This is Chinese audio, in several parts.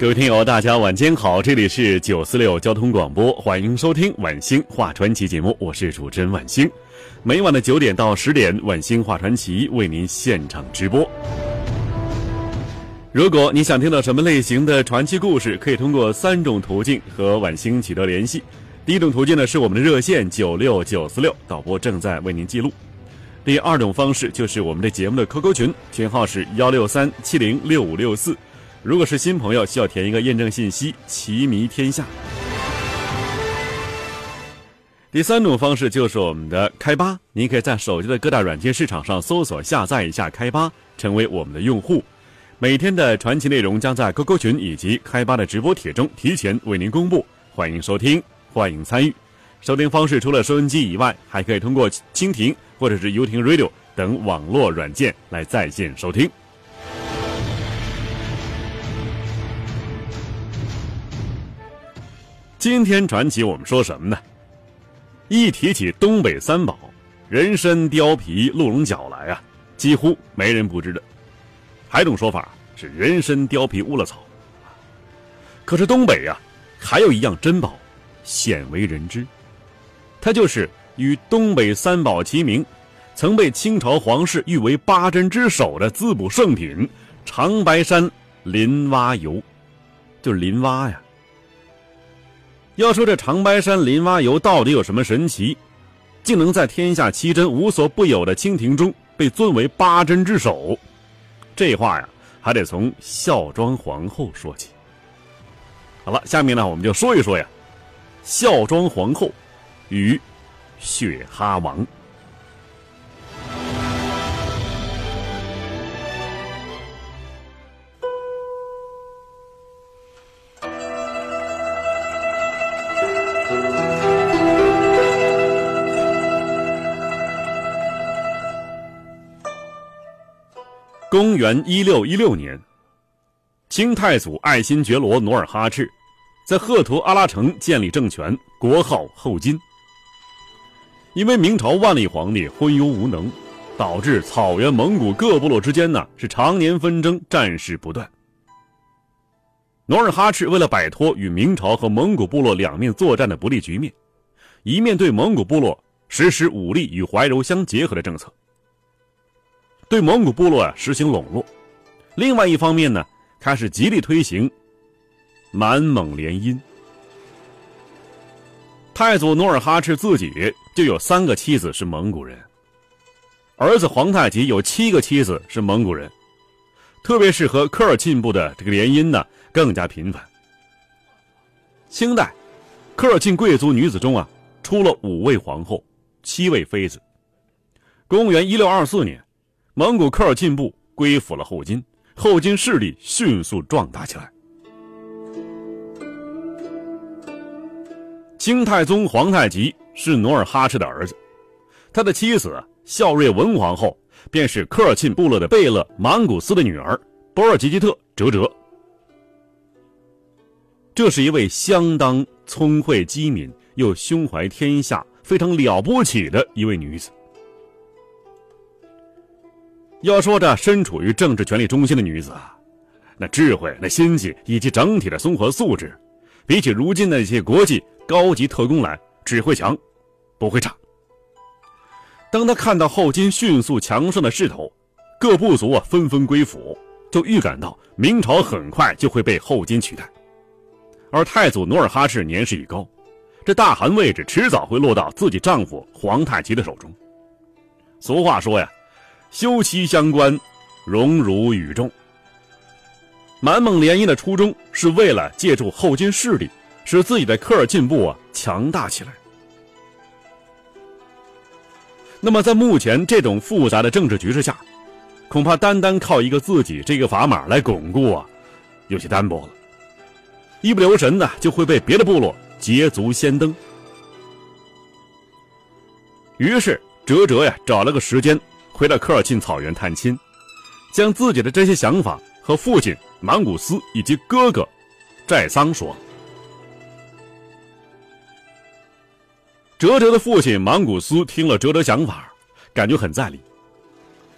各位听友，大家晚间好，这里是九四六交通广播，欢迎收听晚星话传奇节目，我是主持人晚星。每晚的九点到十点，晚星话传奇为您现场直播。如果你想听到什么类型的传奇故事，可以通过三种途径和晚星取得联系。第一种途径呢是我们的热线九六九四六，导播正在为您记录。第二种方式就是我们的节目的 QQ 群，群号是幺六三七零六五六四。如果是新朋友，需要填一个验证信息“棋迷天下”。第三种方式就是我们的开吧，您可以在手机的各大软件市场上搜索下载一下开吧，成为我们的用户。每天的传奇内容将在 QQ 群以及开吧的直播帖中提前为您公布，欢迎收听，欢迎参与。收听方式除了收音机以外，还可以通过蜻蜓或者是游艇 Radio 等网络软件来在线收听。今天传奇我们说什么呢？一提起东北三宝，人参、貂皮、鹿茸角来啊，几乎没人不知的。还有一种说法是人参、貂皮、乌拉草。可是东北呀，还有一样珍宝，鲜为人知，它就是与东北三宝齐名，曾被清朝皇室誉为八珍之首的滋补圣品——长白山林蛙油，就是林蛙呀。要说这长白山林蛙油到底有什么神奇，竟能在天下七珍无所不有的蜻蜓中被尊为八珍之首？这话呀，还得从孝庄皇后说起。好了，下面呢，我们就说一说呀，孝庄皇后与雪蛤王。公元一六一六年，清太祖爱新觉罗努尔哈赤在赫图阿拉城建立政权，国号后金。因为明朝万历皇帝昏庸无能，导致草原蒙古各部落之间呢是常年纷争，战事不断。努尔哈赤为了摆脱与明朝和蒙古部落两面作战的不利局面，一面对蒙古部落实施武力与怀柔相结合的政策。对蒙古部落啊实行笼络，另外一方面呢，开始极力推行满蒙联姻。太祖努尔哈赤自己就有三个妻子是蒙古人，儿子皇太极有七个妻子是蒙古人，特别是和科尔沁部的这个联姻呢更加频繁。清代，科尔沁贵族女子中啊出了五位皇后，七位妃子。公元一六二四年。蒙古科尔沁部归附了后金，后金势力迅速壮大起来。清太宗皇太极是努尔哈赤的儿子，他的妻子孝瑞文皇后便是科尔沁部落的贝勒满古斯的女儿博尔济吉特哲哲。这是一位相当聪慧机敏又胸怀天下、非常了不起的一位女子。要说这身处于政治权力中心的女子啊，那智慧、那心计以及整体的综合素质，比起如今那些国际高级特工来，只会强，不会差。当他看到后金迅速强盛的势头，各部族啊纷纷归附，就预感到明朝很快就会被后金取代。而太祖努尔哈赤年事已高，这大汗位置迟早会落到自己丈夫皇太极的手中。俗话说呀。休戚相关，荣辱与众。满蒙联姻的初衷是为了借助后金势力，使自己的科尔沁部啊强大起来。那么，在目前这种复杂的政治局势下，恐怕单单靠一个自己这个砝码来巩固啊，有些单薄了。一不留神呢，就会被别的部落捷足先登。于是，哲哲呀，找了个时间回到科尔沁草原探亲，将自己的这些想法和父亲芒古斯以及哥哥寨桑说。哲哲的父亲芒古斯听了哲哲想法，感觉很在理。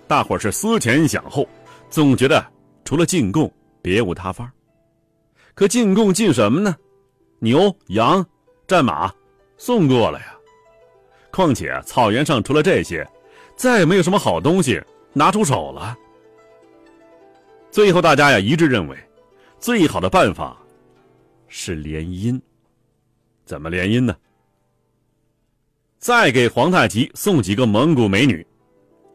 大伙是思前想后，总觉得除了进贡别无他法。可进贡进什么呢？牛、羊、战马，送过了呀。况且草原上除了这些，再也没有什么好东西拿出手了。最后大家呀一致认为，最好的办法是联姻。怎么联姻呢？再给皇太极送几个蒙古美女，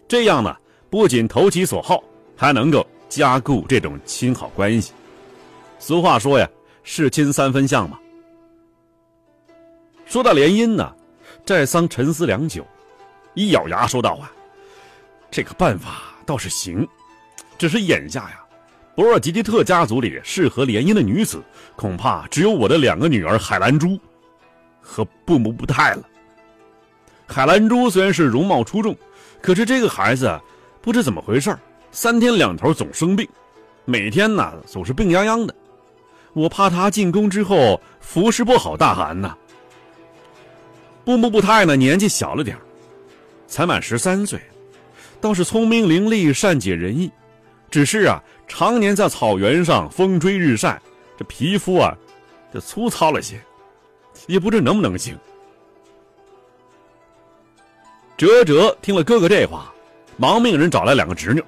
这样呢，不仅投其所好，还能够加固这种亲好关系。俗话说呀，“是亲三分相”嘛。说到联姻呢，寨桑沉思良久，一咬牙说道：“啊，这个办法倒是行，只是眼下呀，博尔吉吉特家族里适合联姻的女子，恐怕只有我的两个女儿海兰珠和布木布泰了。”海兰珠虽然是容貌出众，可是这个孩子不知怎么回事三天两头总生病，每天呢总是病殃殃的。我怕他进宫之后服侍不好大汗呐。布木布泰呢年纪小了点才满十三岁，倒是聪明伶俐、善解人意，只是啊常年在草原上风吹日晒，这皮肤啊就粗糙了些，也不知能不能行。哲哲听了哥哥这话，忙命人找来两个侄女。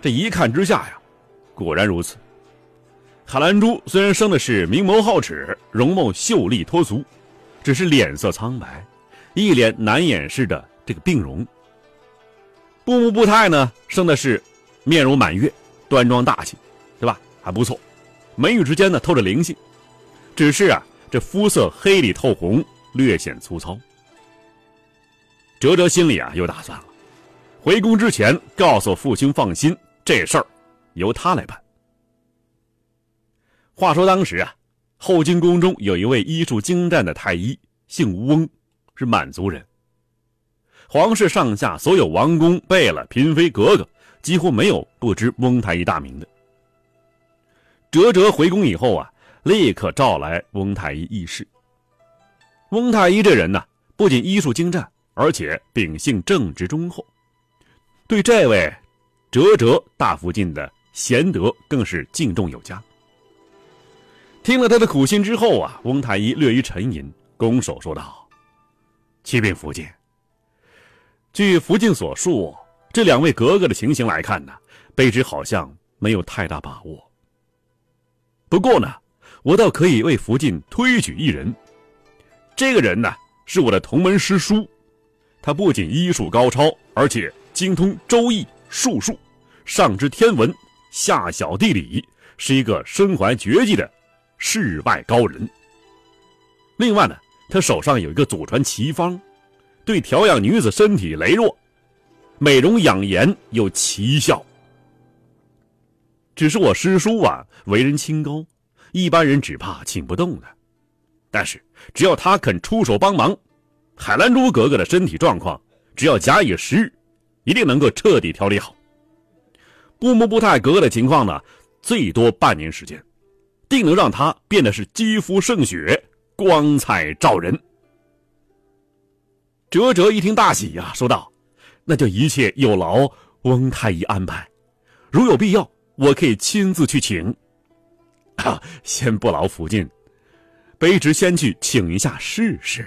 这一看之下呀，果然如此。海兰珠虽然生的是明眸皓齿、容貌秀丽脱俗，只是脸色苍白，一脸难掩饰的这个病容。布木布泰呢，生的是面容满月、端庄大气，对吧？还不错，眉宇之间呢透着灵性，只是啊，这肤色黑里透红，略显粗糙。哲哲心里啊有打算了，回宫之前告诉父亲放心，这事儿由他来办。话说当时啊，后金宫中有一位医术精湛的太医，姓翁，是满族人。皇室上下所有王公贝勒、嫔妃、格格，几乎没有不知翁太医大名的。哲哲回宫以后啊，立刻召来翁太医议事。翁太医这人呢，不仅医术精湛。而且秉性正直忠厚，对这位哲哲大福晋的贤德更是敬重有加。听了他的苦心之后啊，翁太医略一沉吟，拱手说道：“启禀福晋，据福晋所述，这两位格格的情形来看呢，卑职好像没有太大把握。不过呢，我倒可以为福晋推举一人。这个人呢，是我的同门师叔。”他不仅医术高超，而且精通周易术数，上知天文，下晓地理，是一个身怀绝技的世外高人。另外呢，他手上有一个祖传奇方，对调养女子身体羸弱、美容养颜有奇效。只是我师叔啊，为人清高，一般人只怕请不动的。但是只要他肯出手帮忙。海兰珠格格的身体状况，只要假以时日，一定能够彻底调理好。布木布泰格格的情况呢，最多半年时间，定能让她变得是肌肤胜雪，光彩照人。哲哲一听大喜呀，说道：“那就一切有劳翁太医安排，如有必要，我可以亲自去请。啊，先不劳福晋，卑职先去请一下试试。”